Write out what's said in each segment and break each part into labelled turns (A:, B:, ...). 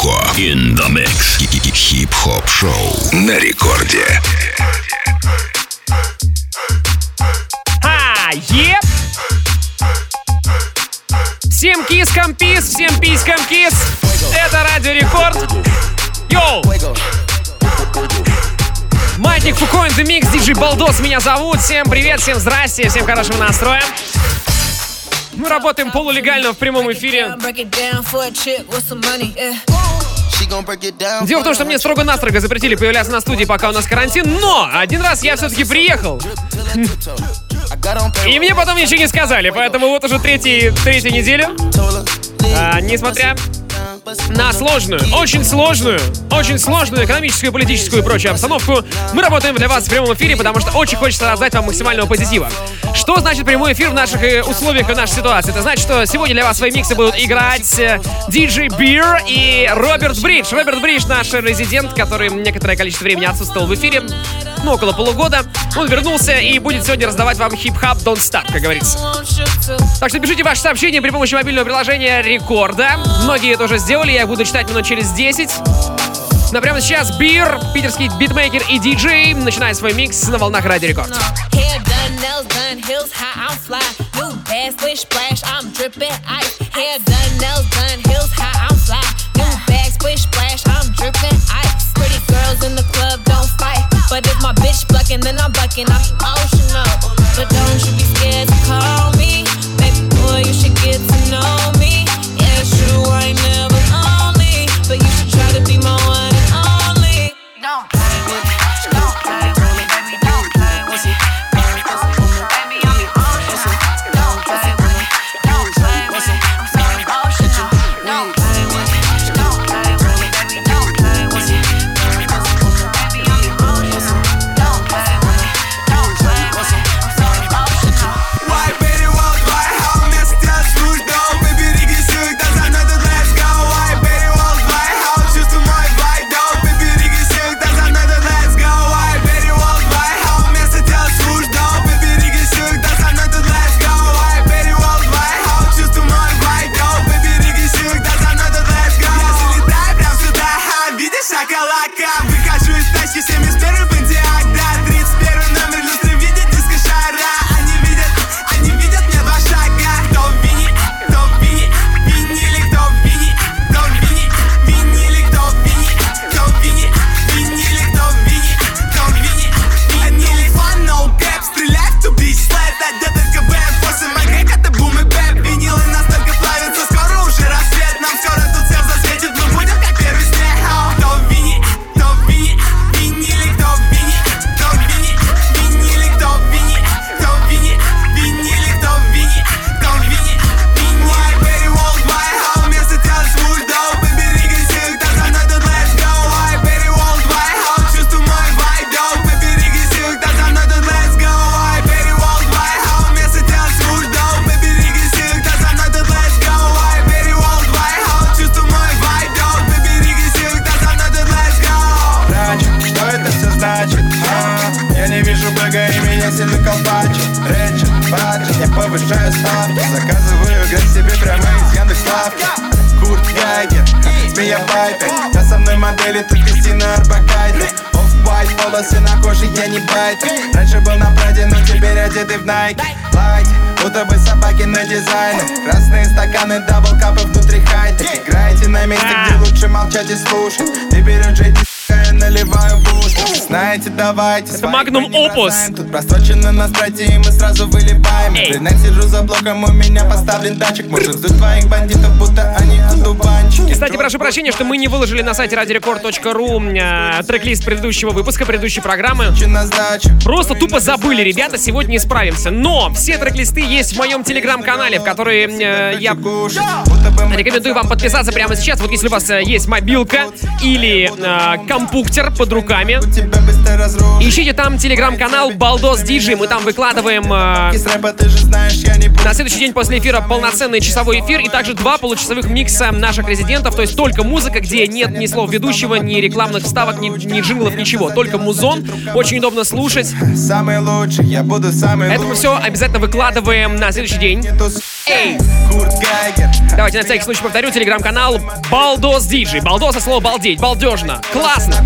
A: Марко. In the mix. Хип-хоп шоу на рекорде.
B: А, yep! Всем кискам peace, всем писькам kiss. Это Радио Рекорд. Yo! Маятник Фуко in the Mix, диджей Балдос меня зовут. Всем привет, всем здрасте, всем хорошего настроя. Мы работаем полулегально в прямом эфире. Дело в том, что мне строго-настрого запретили появляться на студии, пока у нас карантин, но один раз я все-таки приехал. И мне потом ничего не сказали, поэтому вот уже третий, третью неделю, а, несмотря на сложную, очень сложную, очень сложную экономическую, политическую и прочую обстановку, мы работаем для вас в прямом эфире, потому что очень хочется раздать вам максимального позитива. Что значит прямой эфир в наших э, условиях и в нашей ситуации? Это значит, что сегодня для вас свои миксы будут играть э, диджей Бир и Роберт Бридж. Роберт Бридж наш резидент, который некоторое количество времени отсутствовал в эфире, ну, около полугода. Он вернулся и будет сегодня раздавать вам хип-хап Don't Stop, как говорится. Так что пишите ваши сообщения при помощи мобильного приложения Рекорда. Многие это уже сделали, я их буду читать минут через 10. Но прямо сейчас Бир, питерский битмейкер и диджей, начинает свой микс на волнах Радио Рекорд.
C: Nails done, heels high, I'm fly. New bag, splish splash, I'm dripping ice. Hair done, nails done, heels high, I'm fly. New bag, splish splash, I'm dripping ice. Pretty girls in the club don't fight, but if my bitch bucking, then I'm bucking. I'm emotional, but don't you be scared to call me, baby boy. You should get to know me. Yeah, true, I never
D: Гайгер, змея Пайпер Я со мной модели, тут Кристина Арбакайте Оф-вайт, волосы на коже, я не байтер Раньше был на Праде, но теперь одетый в Nike. Лайт, будто бы собаки на дизайне. Красные стаканы, дабл капы внутри хайта Играете на месте, где лучше молчать и слушать. Ты берешь я наливаю бустер Знаете, давайте
B: Это Magnum Opus.
D: Тут просрочено на страте, и мы сразу выливаем. Блин, сижу за блоком, у меня поставлен датчик Может ждут твоих бандитов, будто они одуванчики
B: Кстати, прошу прощения, что мы не выложили на сайте radiorecord.ru э, трек-лист предыдущего выпуска, предыдущей программы. Просто тупо забыли, ребята, сегодня исправимся. Но все трек-листы есть в моем телеграм-канале, в который э, я рекомендую вам подписаться прямо сейчас. Вот если у вас э, есть мобилка или э, компьютер под руками, ищите там телеграм-канал Балдос Диджи. Мы там выкладываем э, на следующий день после эфира полноценный часовой эфир и также два получасовых микса наших резидентов, то есть только музыка, где нет ни слов ведущего, ни рекламных вставок, ни, ни джинглов, ничего. Только музон. Очень удобно слушать. Это мы все обязательно выкладываем на следующий день. Эй!
D: Курт Гайгер
B: Давайте на всякий случай повторю, телеграм-канал Балдос Диджи. Балдос от слова балдеть, балдежно, классно.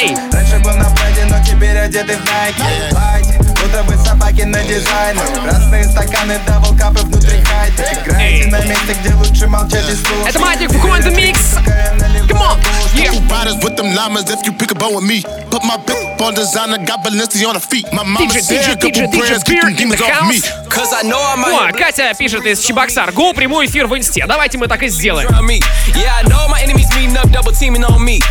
B: Эй.
D: Раньше был на но теперь одеты в Бы собаки на дизайне Красные стаканы, даблкапы внутри хайта Играете на месте, где лучше молчать и слушать
B: Это Матик в команду Микс. Come on, yeah.
E: Riders with them llamas if you pick a bone with me. Put my bip on designer, got Balenci on her feet. My mama
B: DJ,
E: said
B: DJ, DJ, DJ, Beer in the house. О, Катя пишет из Чебоксар. Го, прямой эфир в инсте. Давайте мы так и сделаем.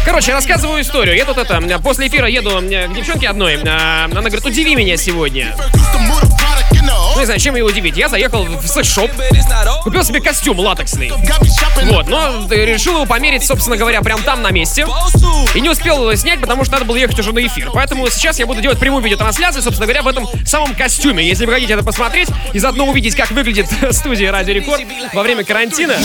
B: Короче, рассказываю историю. Я тут это, после эфира еду к девчонке одной. а, Она говорит, удиви меня сегодня.
E: Used
B: Ну, не знаю, чем ее удивить. Я заехал в секс-шоп, купил себе костюм латексный. Вот, но решил его померить, собственно говоря, прям там на месте. И не успел его снять, потому что надо было ехать уже на эфир. Поэтому сейчас я буду делать прямую видеотрансляцию, собственно говоря, в этом самом костюме. Если вы хотите это посмотреть и заодно увидеть, как выглядит студия Радио Рекорд во время карантина,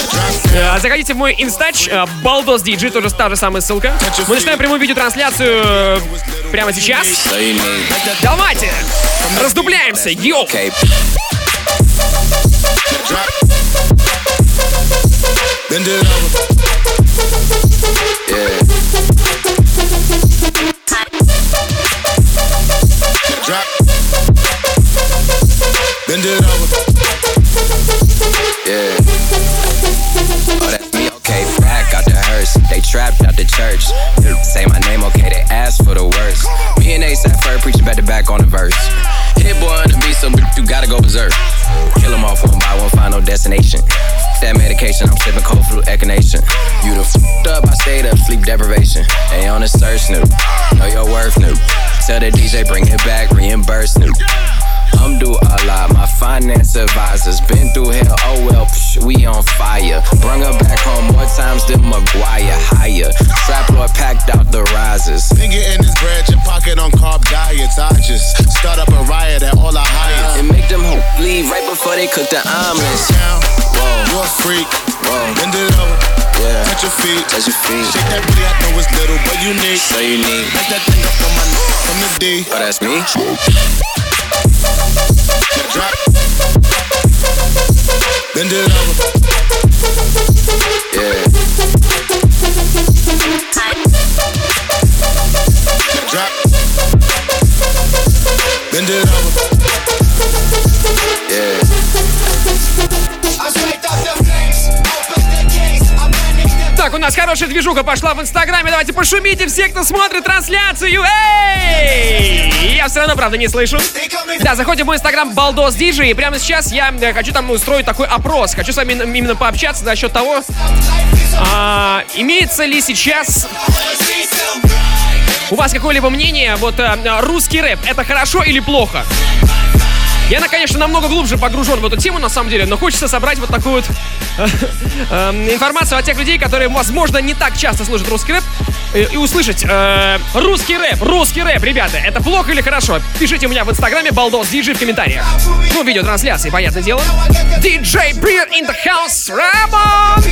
B: э, заходите в мой инстач, э, Балдос Диджи, тоже та же самая ссылка. Мы начинаем прямую видеотрансляцию э, прямо сейчас. Давайте, раздупляемся, йоу!
E: Drop. Bend it over.
F: Yeah.
E: Drop. Bend it over.
F: Yeah. Oh, me, okay. The hearse. They trapped out the church. Say my name, okay. They asked for the worst. Me and Ace at first preaching back to back on the verse. Gotta go berserk. Kill 'em off one by one, final destination. That medication, I'm sipping cold flu echinacea. You the f***ed up, I stayed up, sleep deprivation. They on the search, new. Know your worth, new. Tell the DJ, bring it back, reimburse, new. I'm do a lot, my finance advisors been through hell. Oh well, psh, we on fire. Bring her back home more times than Maguire. Higher, trap lord packed out the risers.
E: Finger in his bread, your pocket on carb diets. I just start up a riot at all I hire.
F: And make them hope leave right before they cook the omelets. Whoa,
E: you're a freak.
F: whoa,
E: Bend it over.
F: yeah.
E: Touch your feet.
F: Touch your feet.
E: Shake that booty, I know it's little, but unique.
F: So unique.
E: Like that thing up on my neck from the D.
F: Oh, that's me.
E: Drop. Bend it over.
B: Нас хорошая движуха пошла в Инстаграме. Давайте пошумите все, кто смотрит трансляцию. Эй! Я все равно, правда, не слышу. Да, заходим в мой Инстаграм Балдос Диджи. И прямо сейчас я э, хочу там устроить такой опрос. Хочу с вами именно пообщаться насчет того, а, имеется ли сейчас у вас какое-либо мнение, вот э, русский рэп, это хорошо или плохо? Я, конечно, намного глубже погружен в эту тему, на самом деле, но хочется собрать вот такую вот э, э, информацию о тех людей, которые, возможно, не так часто слушают русский рэп, э, и услышать э, русский рэп, русский рэп, ребята, это плохо или хорошо? Пишите у меня в инстаграме балдос диджей в комментариях. Ну, видеотрансляции, понятное дело. DJ Beer in the house, Рамон!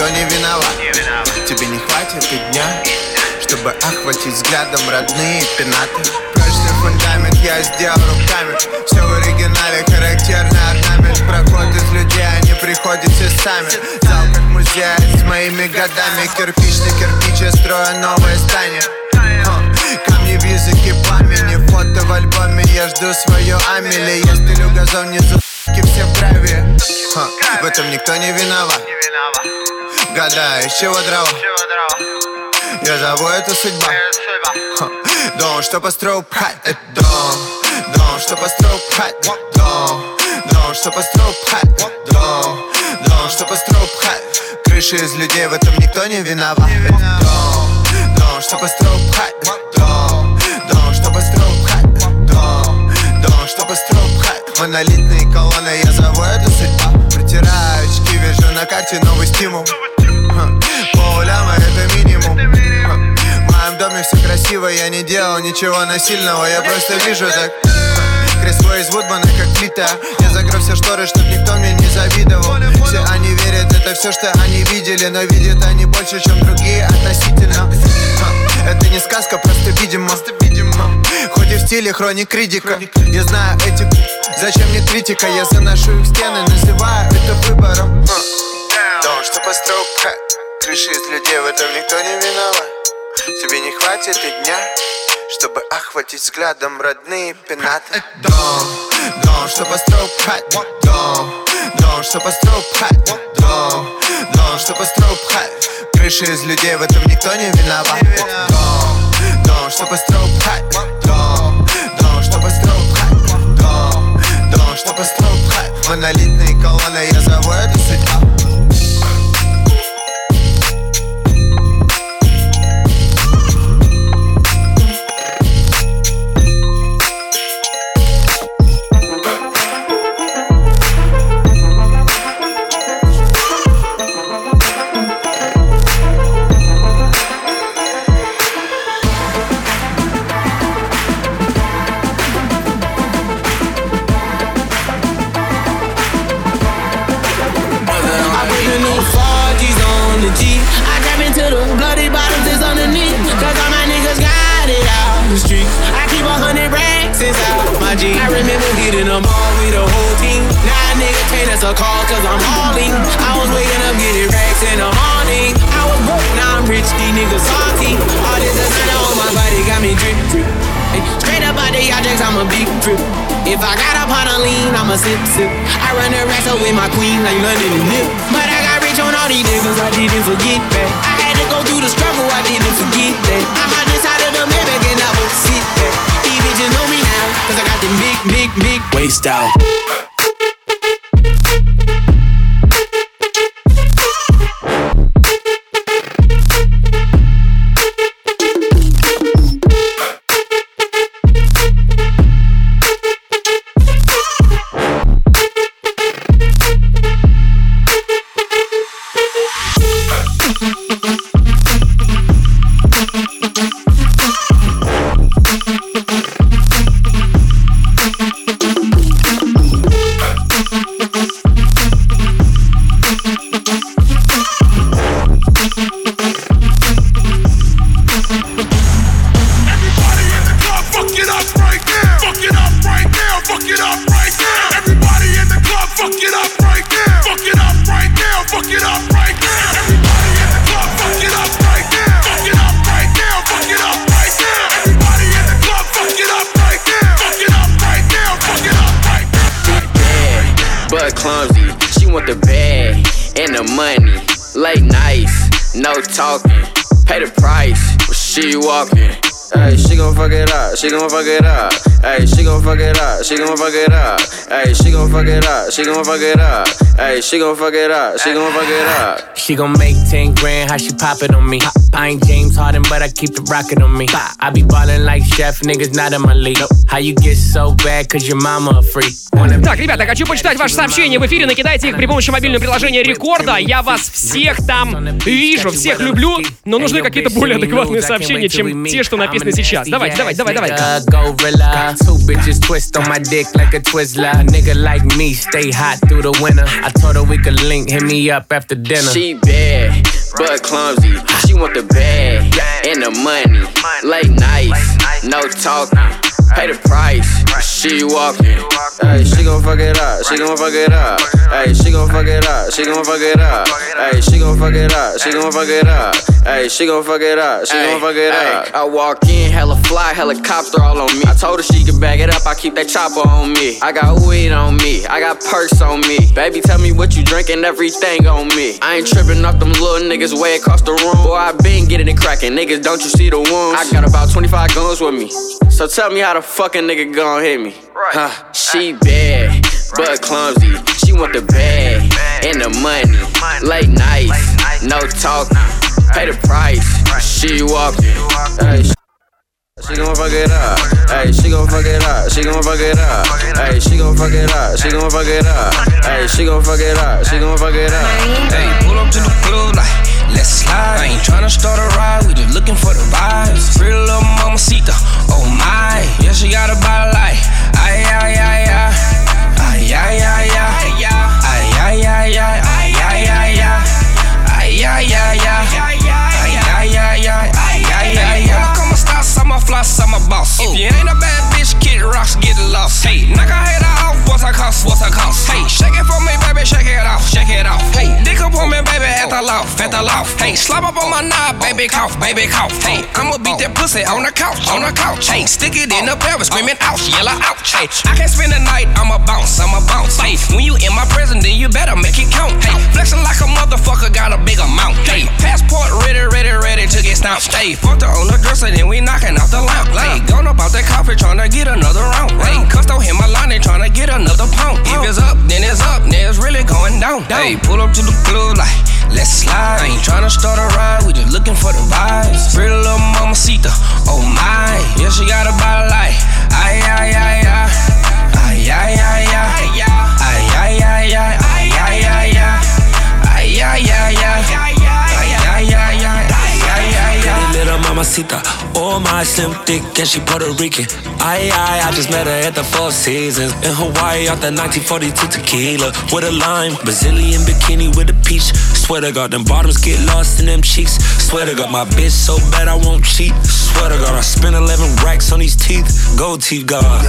D: В этом никто не виноват. Тебе не хватит и дня Чтобы охватить взглядом родные пенаты. Прочный фундамент я сделал руками. Все в оригинале, характерный орнамент. Проход из людей, они приходят все сами. Зал как музей с моими годами. Кирпич на кирпич, я строю новое здание. Камни в языке пламени. Фото в альбоме, я жду свое Амели. Я стелю газон внизу, все в траве Ха, В этом никто не виноват Гадаю, из чего дрова? Я зову это судьба. Ха, Дом, что построил прайд, это дом. Что построил пхать Дом, дом, что построил пхать Дом, дом, что построил пхать Крыши из людей, в этом никто не виноват. Дом, дом, что построил пхать Дом, дом, что построил пхать Дом, дом, что построил пхать Монолитные колонны, я зову это судьба Притираю очки, вижу на карте новый стимул. Ха, Полуляма это минимум. В моем доме все красиво, я не делал ничего насильного Я просто вижу так. Кресло из Вудмана, как плита Я закрыл все шторы, чтоб никто мне не завидовал. Все они верят, это все, что они видели Но видят они больше, чем другие относительно. Это не сказка, просто видимо стиле хроник критика. Я знаю этику, зачем мне критика? Я заношу их стены, называю это выбором. Дом, что построил Крыши из людей, в этом никто не виноват. Тебе не хватит и дня чтобы охватить взглядом родные пенаты. Дом, дом, что построил Дом, дом, что построил Дом, дом, что построил Крыши из людей, в этом никто не виноват. Дом, дом, что построил что построил пхать Монолитные колонны, я зову это
G: talking. Pay the price when she walking. Hey, she gon' fuck it up, she gon' fuck it up. Hey, she gon' fuck it up, she gon' fuck it up. Hey, she gon' fuck it up, she gon' fuck it up. Hey, she gon' fuck it up, she gon' fuck it up.
H: She gon' make 10 grand, how she pop it on me. I ain't James Harden, but I keep it rockin' on me. I be ballin' like chef, niggas not in my league. How you get so bad, cause your mama a freak.
B: Так, ребята, хочу почитать ваши сообщения в эфире. Накидайте их при помощи мобильного приложения Рекорда. Я вас всех там вижу, всех люблю, но нужны какие-то более адекватные сообщения, чем те, что написаны сейчас. Давайте, давайте, давай, давай.
H: Uh, Gorilla. Two bitches twist on my dick like a Twizzler. A nigga like me stay hot through the winter. I told her we could link, hit me up after dinner.
G: She bad, but clumsy. She want the bag and the money. Late nights, no talking. Pay the price, she walking. Hey, she gon' fuck it up, she gon' fuck it up. Hey, she gon' fuck it up, she gon' fuck it up. Hey, she gon' fuck it up, she gon' fuck it up. Hey, she gon' fuck it up, she gon' fuck it up. I walk in, hella fly, helicopter all on me. I told her she could bag it up, I keep that chopper on me. I got weed on me, I got perks on me. Baby, tell me what you drinking, everything on me. I ain't tripping off them little niggas way across the room. Boy, I been getting it cracking, niggas, don't you see the wounds? I got about 25 guns with me. So tell me how the fucking nigga gon'
H: gon' hit me. Huh? She bad, but clumsy. She want the bag and the money. Late nights, no talking. Pay the price. She walking. Hey, she gon' fuck it up. Hey, she gon' fuck it up. She gon' fuck it up. Hey, she gon' fuck it up. She gon' fuck it up. Hey, she gon' fuck it up. She gon' fuck it up.
I: Hey, pull up to the club like, let's slide. I ain't tryna start a ride, we just looking for the vibes. Pretty little mamacita, oh my. Yeah, she got a body like, ay, ay, ay, ay. Ay, ay, ay, ay. Ay, ay, ay, ay. Ay, ay, ay, ay. Ay, ay, ay, ay. Ay, ay, ay, ay. Ay, ay, ay, ay. Come stars, I'm a floss, I'm a boss. If you ain't a bad kid rocks, get lost. Hey, knock her head off, what's her cost, what's her cost? Hey, shake it for me, baby, shake it off, shake it off. Hey, dick up on me, baby, at the loft, at the loft. Hey, slap up on my knob, baby, cough, baby, cough. Hey, I'ma beat that pussy on the couch, on the couch. Hey, stick it in the pelvis, screaming ouch, yellow ouch. Hey, I can't spend the night, I'ma bounce, I'ma bounce. Hey, when you in my presence, then you better make it count. Hey, flexing like a motherfucker, got a big amount. Hey, passport ready, ready, ready to get stomped. Hey, fucked her on the dresser, then we knocking off the lamp. Hey, gone about that coffee, tryna get another round. Hey, cussed on him, my line, they tryna get another pound. If it's up, then it's up, then it's really going down. Hey, pull up to the club like, let's slide. I ain't tryna start a ride, we just looking for the vibes. Pretty little mamacita, oh my. Yeah, she got a body like, ay, ay, ay. Ay, ay, ay, ay. Ay, ay, ay, ay. Ay, ay, ay, ay. Ay,
J: mamacita, my slim thick and she Puerto Rican. I, I, I just met her at the Four Seasons in Hawaii off the 1942 tequila with a lime, Brazilian bikini with a peach. Swear to God, them bottoms get lost in them cheeks. Swear to God, my bitch so bad I won't cheat. Swear to God, I spent 11 racks on these teeth. Gold teeth, God.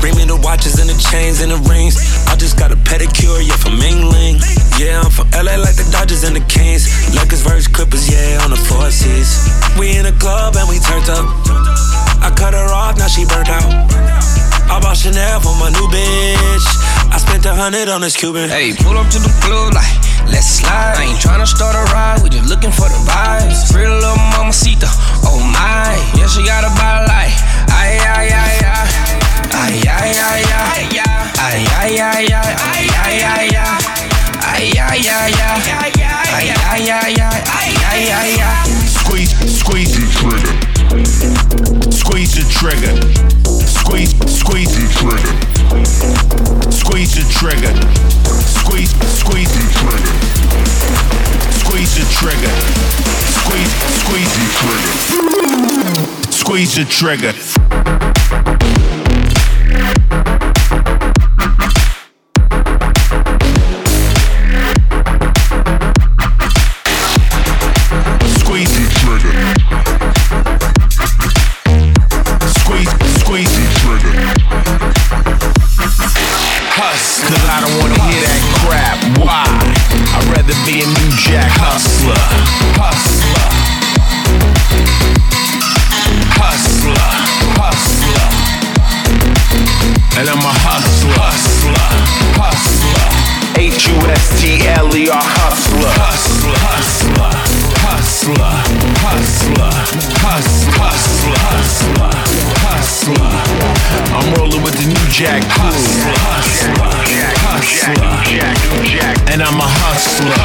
J: Bring me the watches and the chains and the rings. I just got a pedicure, yeah, from Mingling. Yeah, I'm from LA like the Dodgers and the Kings. Lakers versus Clippers, yeah, on the four seas. We in a club and we turned up. I cut her off, now she burnt out. I bought Chanel for my new bitch. I spent a hundred on this Cuban.
I: Hey, pull up to the club like, let's slide. I ain't tryna start a ride, we just looking for the vibes. Pretty little mamacita, oh my. Yeah, she got a body like, ay, ay, ay, ay. Ay, ay, ay, ay. Ay, ay, ay, ay. Ay, ay, ay, ay. Ay, ay, ay, ay. Ay, ay, ay, ay. Ay, ay, ay, ay.
K: Squeeze, squeeze the trigger. Squeeze the trigger. Squeeze, squeeze the trigger. Squeeze the trigger. Squeeze, squeeze the trigger. Squeeze the trigger. Squeeze, squeeze the trigger. Squeeze the trigger.
A: H-U-S-T-L-E-R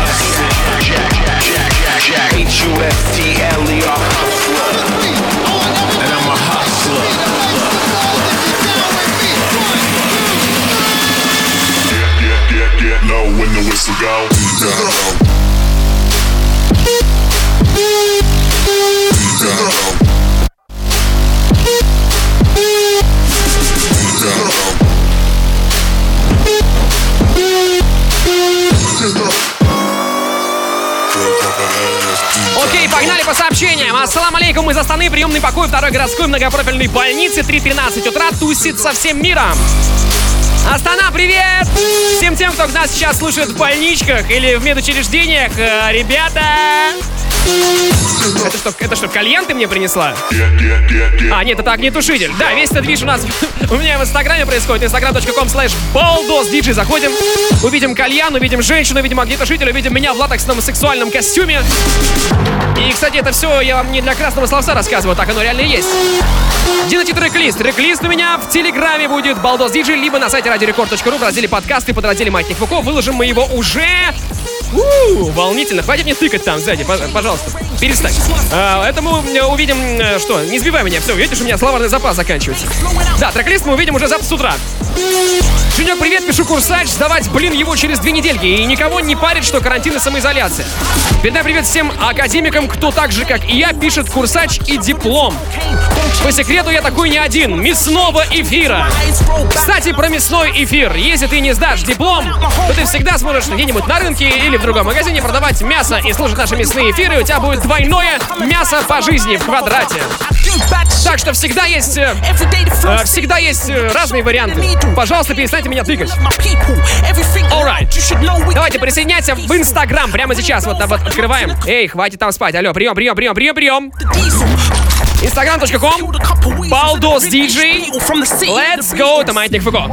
B: Астаны. Приемный покой второй городской многопрофильной больницы. 3.13 утра тусит со всем миром. Астана, привет! Всем тем, кто нас сейчас слушает в больничках или в медучреждениях. Э, Ребята, Это что, это что, кальян ты мне принесла? А, нет, это огнетушитель. Да, весь этот движ у нас у меня в инстаграме происходит. instagram.com slash baldosdj. Заходим, увидим кальян, увидим женщину, увидим огнетушитель, увидим меня в латексном сексуальном костюме. И, кстати, это все я вам не для красного словца рассказываю, так оно реально есть. Где найти трек-лист? Трек-лист у меня в Телеграме будет Балдос либо на сайте радиорекорд.ру в разделе подкасты под разделе Маятник Фуко. Выложим мы его уже у волнительно. Хватит мне тыкать там сзади, пож- пожалуйста. Перестань. А, это мы э, увидим, э, что, не сбивай меня, все, видишь, у меня словарный запас заканчивается. Да, трек-лист мы увидим уже завтра с утра. Женек, привет, пишу курсач, сдавать, блин, его через две недельки. И никого не парит, что карантин и самоизоляция. Передай привет всем академикам, кто так же, как и я, пишет курсач и диплом. По секрету я такой не один, мясного эфира. Кстати, про мясной эфир. Если ты не сдашь диплом, то ты всегда сможешь где-нибудь на рынке или в другом магазине продавать мясо и слушать наши мясные эфиры. У тебя будет двойное мясо по жизни в квадрате. Так что всегда есть, э, всегда есть э, разные варианты. Пожалуйста, перестаньте меня тыкать. Alright. Давайте присоединяйся в Инстаграм прямо сейчас. Вот, вот открываем. Эй, хватит там спать. Алло, прием, прием, прием, прием, прием. Instagram.com Baldos DJ Let's go, это Маятник Фуко.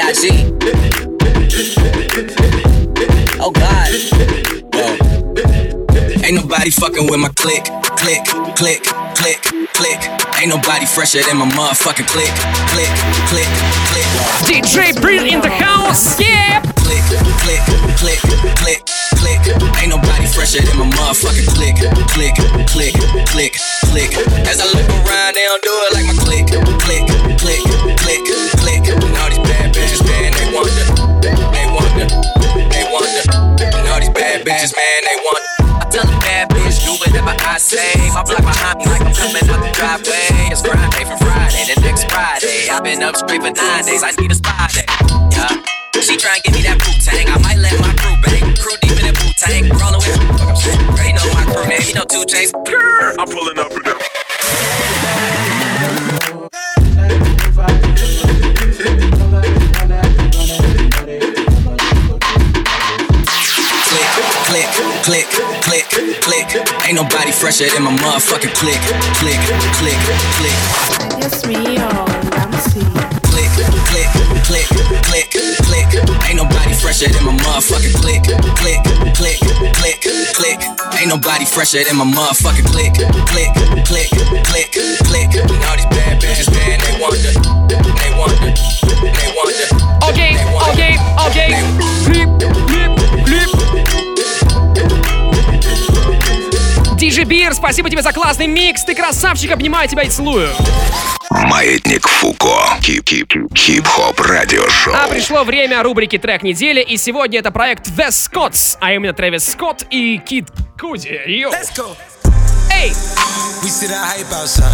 L: B.I.G. Oh God. Whoa. Ain't nobody fucking with my click, click, click, click, click. Ain't nobody fresher than my motherfucking click, click, click, click.
B: DJ Breed in the house, yeah!
L: Click, click, click, click, click. Ain't nobody fresher than my motherfucking click, click, click, click, click. As I look around, they don't do it like my click, click, click, click, man, they wonder, they wonder. And all these bad bitches, man, they wonder. I tell a bad bitch, do whatever I say. My block behind me like I'm coming out the driveway. It's grind day for Friday, the next Friday. I've been up straight for nine days, I need a spy day. Yeah. She try and give me that boot tang. I might let my crew bang. Crew deep in that boot tang. Rollin' with. They know my crew name. You know two chains.
K: I'm pulling up with them
L: click, click, click. Ain't nobody fresher than my motherfucking click, click, click, click.
C: Yes, me, y'all. Let me see.
L: Click, click, click, click, click. Ain't nobody fresher than my motherfucking click, click, click, click, click. Ain't nobody fresher than my motherfucking click, click, click, click, click. All these bad bitches, man, they wonder, they wonder, they wonder.
B: Okay, okay, okay. Flip, flip, flip. Диджей Бир, спасибо тебе за классный микс. Ты красавчик, обнимаю тебя и целую.
M: Маятник Фуко. Хип-хоп радиошоу.
B: А пришло время рубрики «Трек недели», и сегодня это проект The Scotts, а именно Трэвис Скотт и Кид Куди. Yo. Ayy!
N: We see the hype outside,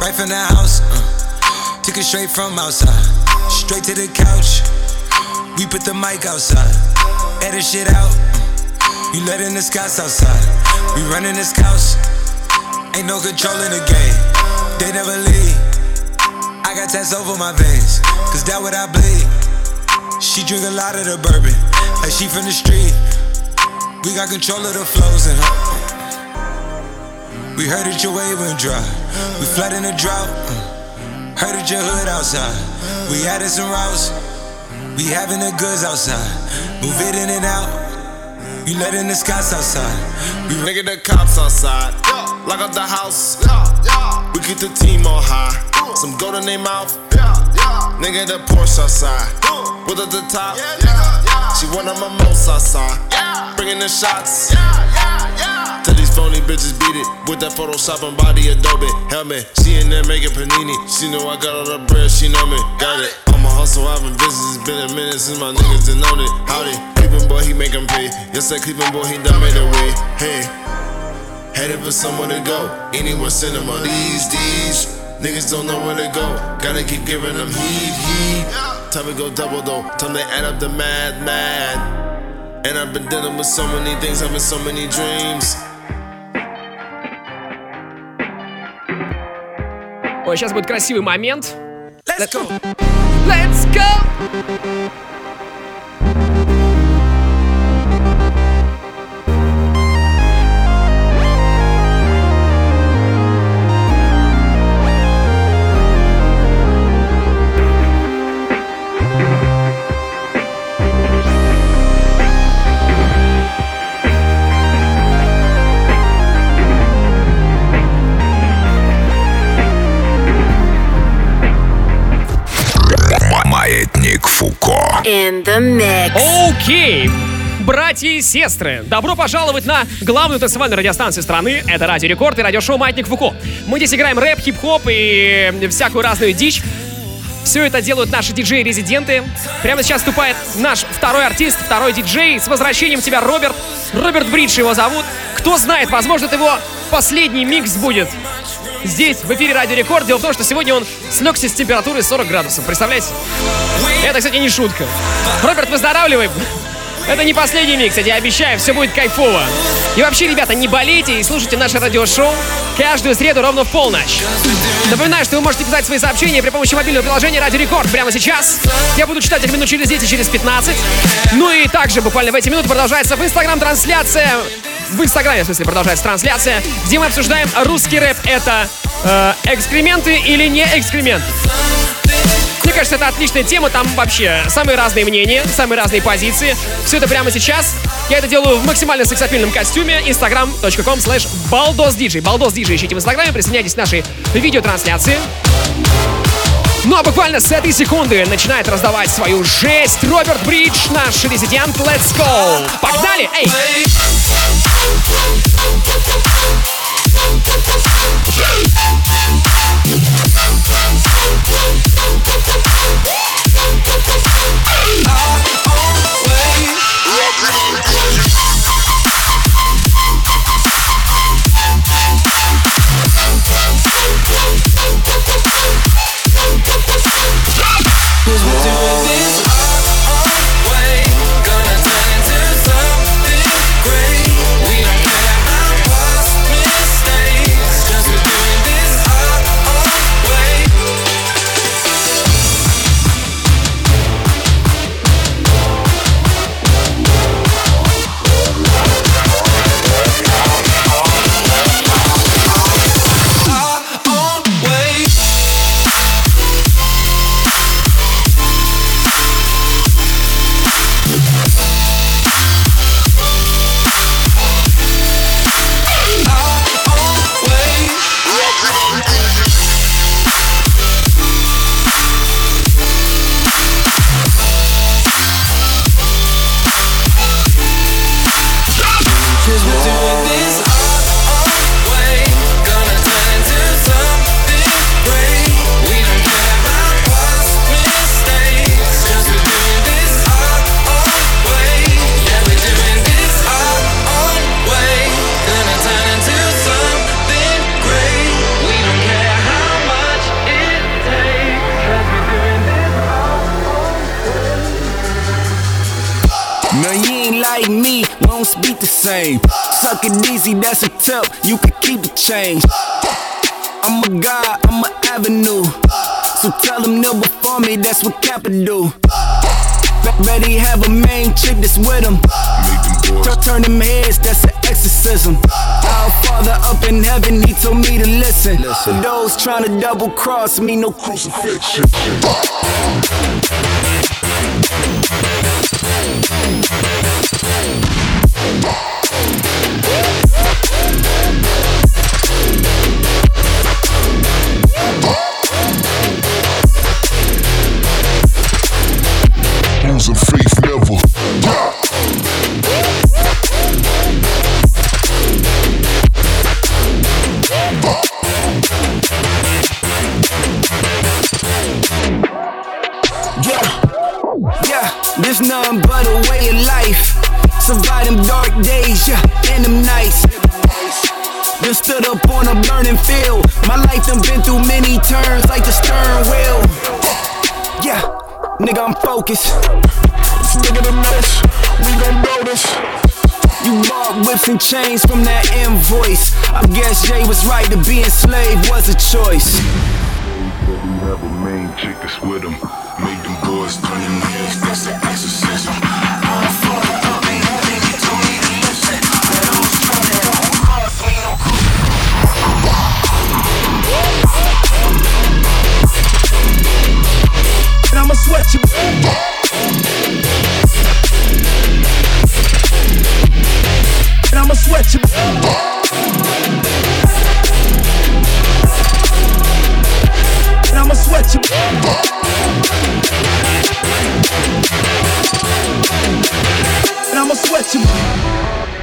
N: right from the house. Uh, took it straight from outside, straight to the couch. We put the mic outside, edit shit out. Uh, you letting the scouts outside, we running this scouts. Ain't no control in the game, they never leave. I got tats over my veins, cause that what I bleed. She drink a lot of the bourbon, like she from the street. We got control of the flows in her. We heard that your wave went dry. We flooding the drought. Heard that your hood outside. We added some routes. We having the goods outside. Move it in and out. You letting the scouts outside. We
E: Nigga, the cops outside. Lock up the house. Yeah. Yeah. We keep the team on high. Some gold in their mouth. Nigga, the Porsche outside. With at the top. She one of my most outside. Bringing the shots. Tell these phony bitches beat it with that Photoshop and body Adobe helmet. She in there making panini. She know I got all the bread. She know me. Got it. I'm a hustle. I've been busy. It's been a minute since my niggas done known it. Howdy. Cleveland boy, he make 'em pay. Yes, that Cleveland boy, he done made a way. Hey. Headed for somewhere to go. Anywhere cinema. These, these. Niggas don't know where to go. Gotta keep giving them heat, heat. Time to go double though. Time to add up the mad, mad. And I've been dealing with so many things, having so many dreams.
B: Ой, сейчас будет красивый момент. Let's go! Let's go!
C: In the mix.
B: Окей. Братья и сестры, добро пожаловать на главную танцевальную радиостанцию страны. Это Радио Рекорд и радиошоу Маятник Фуко. Мы здесь играем рэп, хип-хоп и всякую разную дичь. Все это делают наши диджеи-резиденты. Прямо сейчас вступает наш второй артист, второй диджей. С возвращением тебя, Роберт. Роберт Бридж его зовут. Кто знает, возможно, это его последний микс будет. Здесь, в эфире Радио Рекорд. Дело в том, что сегодня он слегся с температурой 40 градусов. Представляете? Это, кстати, не шутка. Роберт, выздоравливай. Это не последний микс, я тебе обещаю, все будет кайфово. И вообще, ребята, не болейте и слушайте наше радиошоу каждую среду ровно в полночь. Напоминаю, что вы можете писать свои сообщения при помощи мобильного приложения Радио Рекорд прямо сейчас. Я буду читать их минут через 10 через 15. Ну и также буквально в эти минуты продолжается в Инстаграм трансляция. В Инстаграме, в смысле, продолжается трансляция, где мы обсуждаем русский рэп. Это э, экскременты или не экскременты. Мне кажется, это отличная тема, там вообще самые разные мнения, самые разные позиции. Все это прямо сейчас. Я это делаю в максимально сексапильном костюме. instagram.com slash baldosdj. Baldosdj ищите в инстаграме, присоединяйтесь к нашей видеотрансляции. Ну а буквально с этой секунды начинает раздавать свою жесть Роберт Бридж, наш резидент. Let's go! Погнали! Эй!
O: Cause
P: For those trying to double cross me, no crucifixion. them been through many turns like the stern wheel. Yeah, nigga, I'm focused. Stick of the mess, we gon' blow this. You bought whips and chains from that invoice. I guess Jay was right to be enslaved was a choice.
M: We have a main chick that's with him. Make them boys turn their heads, that's an exorcism.
Q: gonna sweat you. And I'ma sweat you. And I'ma sweat you. And I'ma sweat
O: you.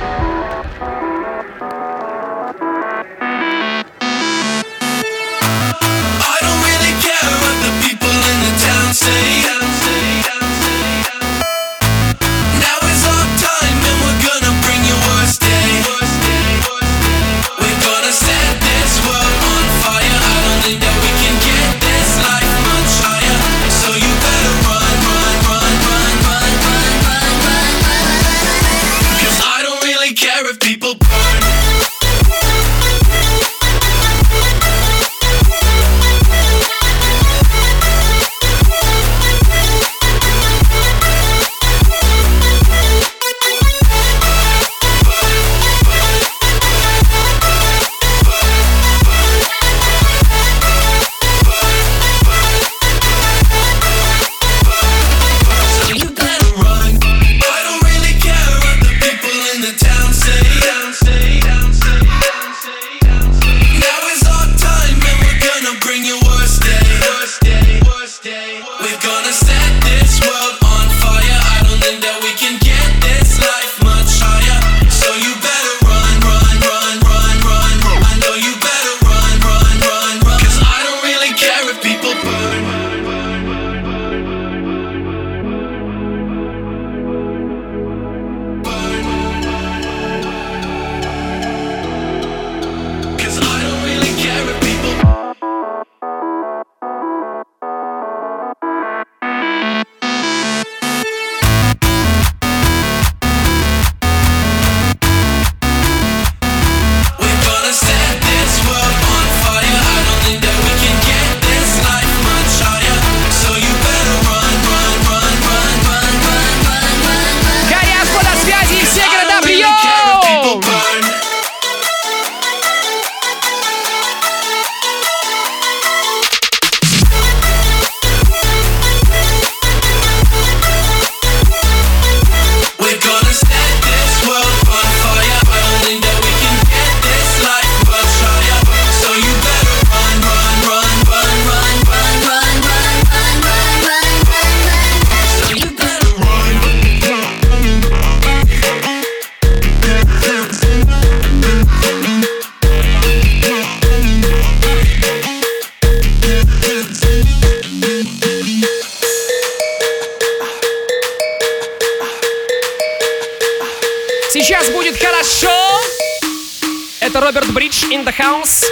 B: Fresh in the house.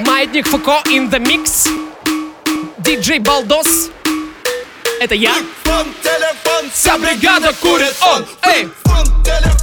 B: Маятник Фуко in the mix. Диджей Балдос. Это я.
Q: Фон, телефон,
B: вся бригада курит он. Эй!
Q: Фон, телефон.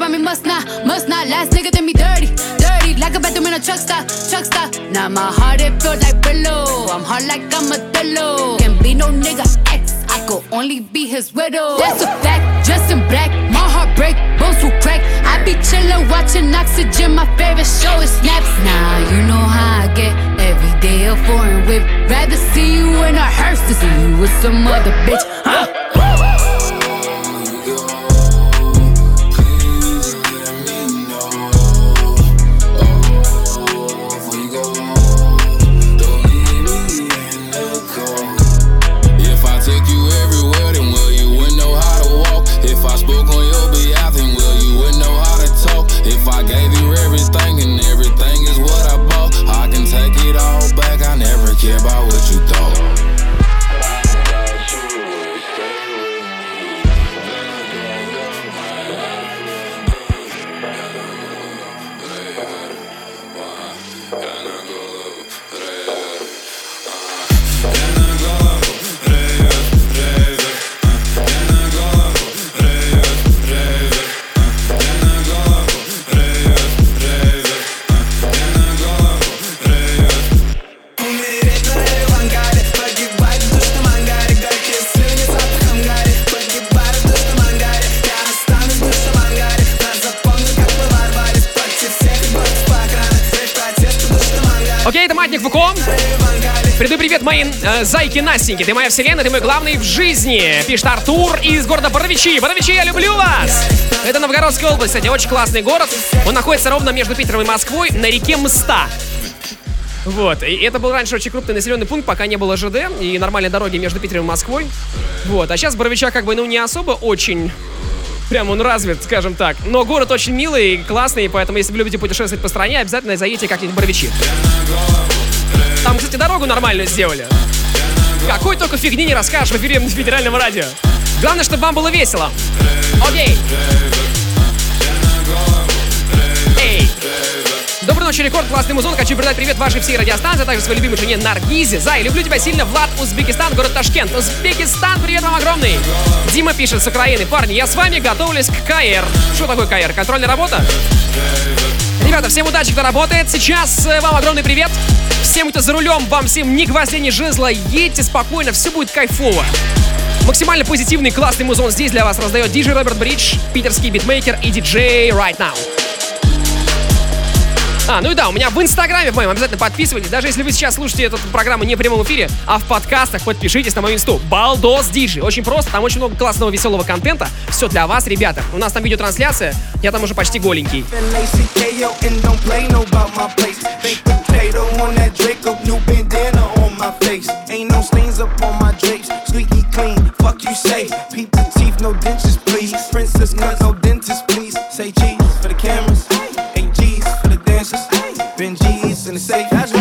L: About
R: me, must not, must not. Last nigga did me dirty, dirty, like a bathroom in a truck stop, truck stop. Now my heart it feel like pillow. I'm hard like I'm a pillow. Can be no nigga ex, I could only be his widow. That's a fact, dressed in black, my heart break, bones will crack. I be chillin', watching oxygen. My favorite show is snaps. Nah, you know how I get every day a foreign whip. Rather see you in a hearse than see you with some other bitch. Huh?
B: Матник Фуко. Передаю привет мои э, зайки Настеньки. Ты моя вселенная, ты мой главный в жизни. Пишет Артур из города Боровичи. Боровичи, я люблю вас! Это Новгородская область, кстати, очень классный город. Он находится ровно между Питером и Москвой на реке Мста. Вот, и это был раньше очень крупный населенный пункт, пока не было ЖД и нормальной дороги между Питером и Москвой. Вот, а сейчас Боровича как бы, ну, не особо очень Прям он развит, скажем так. Но город очень милый и классный, поэтому если вы любите путешествовать по стране, обязательно заедьте как-нибудь в Боровичи. Там, кстати, дорогу нормальную сделали. Какой только фигни не расскажешь в эфире федерального радио. Главное, чтобы вам было весело. Окей. Эй. Доброй ночи, Рекорд, классный музон. Хочу передать привет вашей всей радиостанции, а также своей любимой жене Наргизе. Зай, люблю тебя сильно, Влад, Узбекистан, город Ташкент. Узбекистан, привет вам огромный. Дима пишет с Украины. Парни, я с вами готовлюсь к КР. Что такое КР? Контрольная работа? Ребята, всем удачи, кто работает. Сейчас э, вам огромный привет. Всем, кто за рулем, вам всем ни гвоздя, ни жезла. Едьте спокойно, все будет кайфово. Максимально позитивный, классный музон здесь для вас раздает диджей Роберт Бридж, питерский битмейкер и диджей Right Now. А, ну и да, у меня в Инстаграме в моем обязательно подписывайтесь. Даже если вы сейчас слушаете эту программу не в прямом эфире, а в подкастах, подпишитесь на мою инсту. Балдос Диджи. Очень просто, там очень много классного, веселого контента. Все для вас, ребята. У нас там видеотрансляция, я там уже почти голенький.
Q: Say cheese in the safe.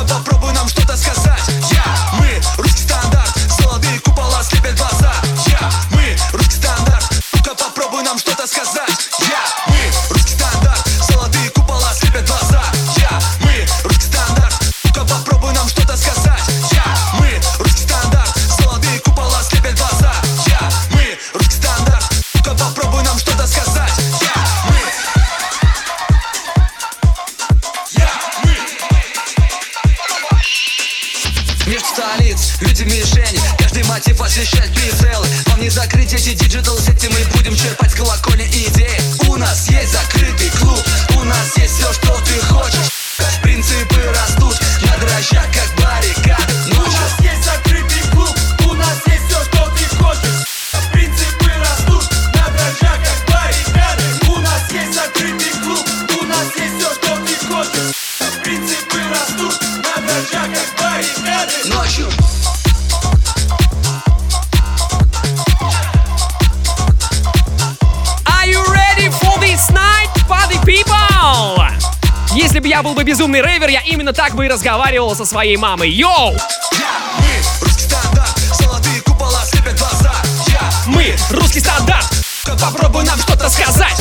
S: когда про Именно так бы и разговаривал со своей мамой. Йоу!
B: Мы, русский стандарт,
S: попробуй нам что-то сказать.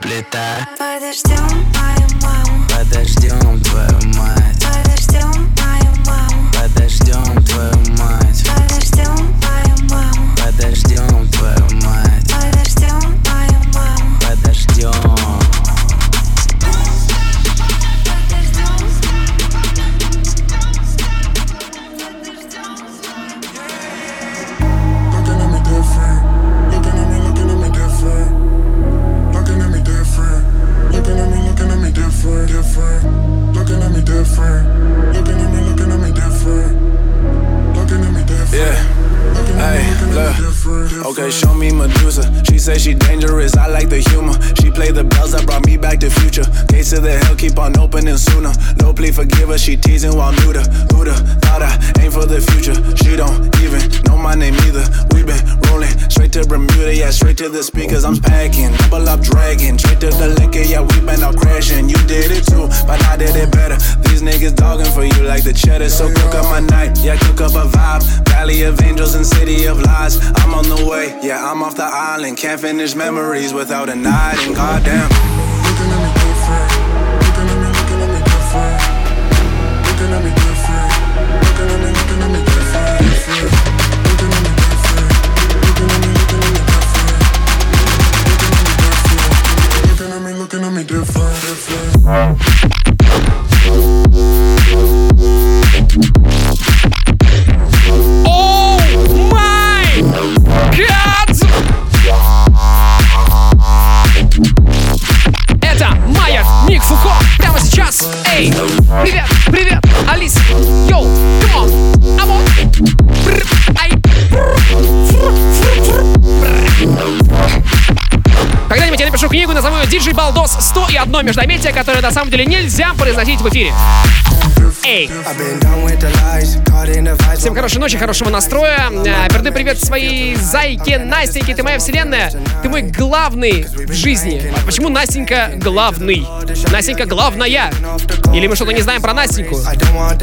T: completa. Одно междометие, которое на самом деле нельзя произносить в эфире. Эй! Всем хорошей ночи, хорошего настроя. А, передай привет своей зайке Настеньке, ты моя вселенная. Ты мой главный в жизни. Почему Настенька главный? Настенька главная. Или мы что-то не знаем про Настеньку?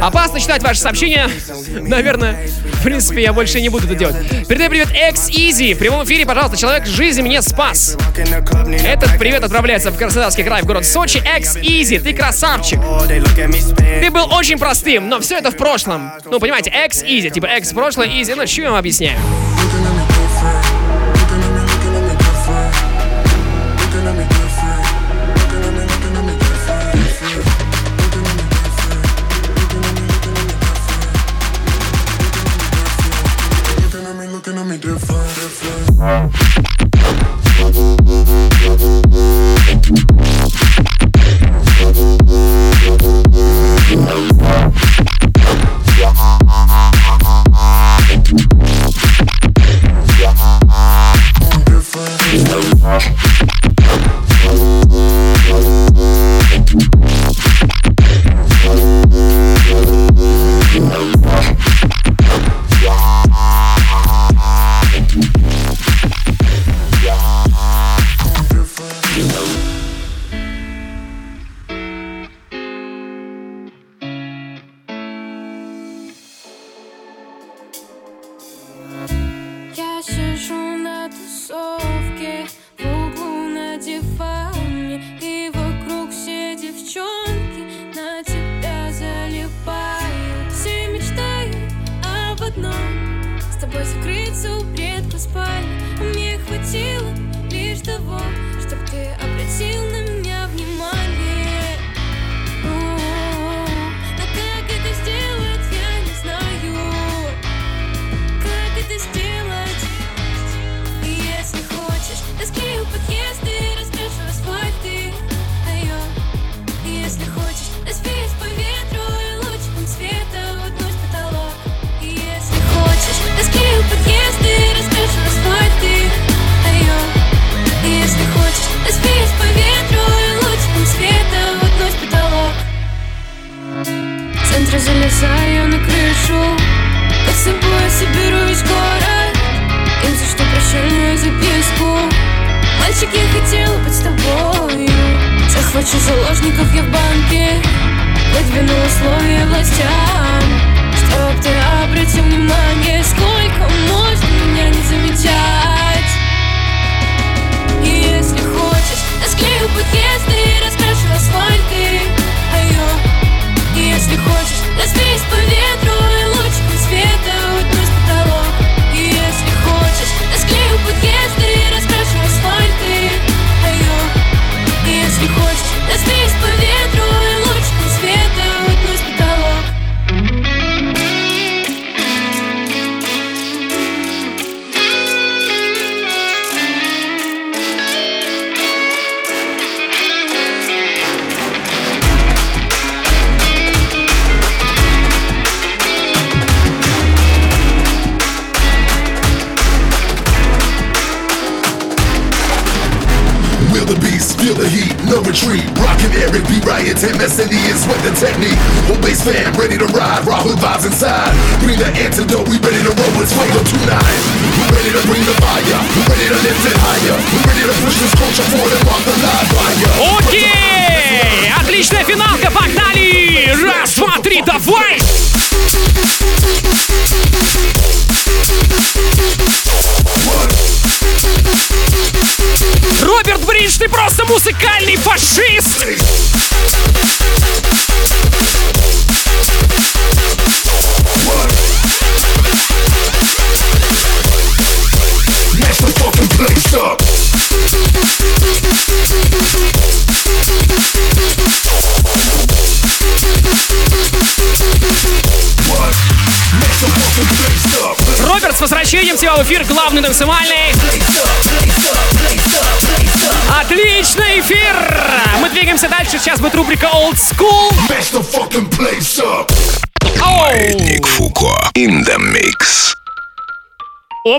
T: Опасно читать ваши сообщения. Наверное, в принципе, я больше не буду это делать. Передай привет X Easy. В прямом эфире, пожалуйста, человек жизни мне спас. Этот привет отправляется в Краснодарский край, в город Сочи. X Easy, ты красавчик. Ты был очень простым, но все это в прошлом. Ну, понимаете, X Easy, типа X прошлое, Easy. Ну, что я вам объясняю?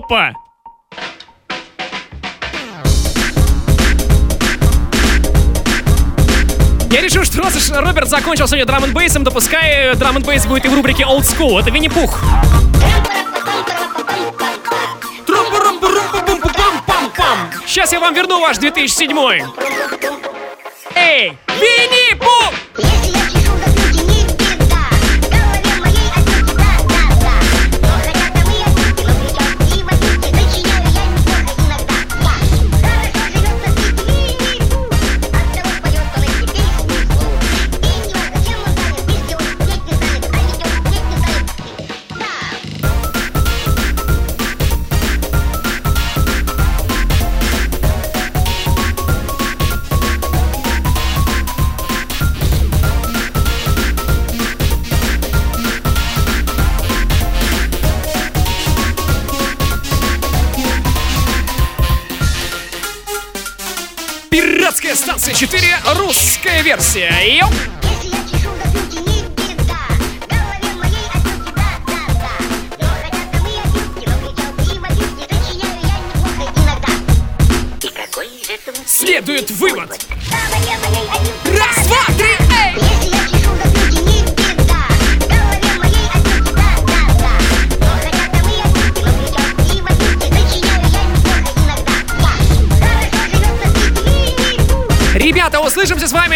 U: Опа! Я решил, что раз уж Роберт закончил сегодня драм н бейсом, то пускай драм н бейс будет и в рубрике Old School. Это Винни-Пух. Сейчас я вам верну ваш 2007. Эй, Винни-Пух! Пиратская станция 4, русская версия. Йоп!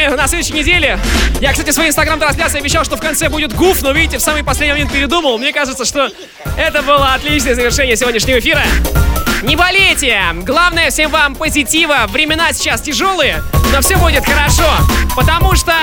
U: На следующей неделе. Я, кстати, в своей инстаграм-трансляции обещал, что в конце будет гуф, но видите, в самый последний момент передумал. Мне кажется, что это было отличное завершение сегодняшнего эфира. Не болейте! Главное всем вам позитива. Времена сейчас тяжелые, но все будет хорошо. Потому что...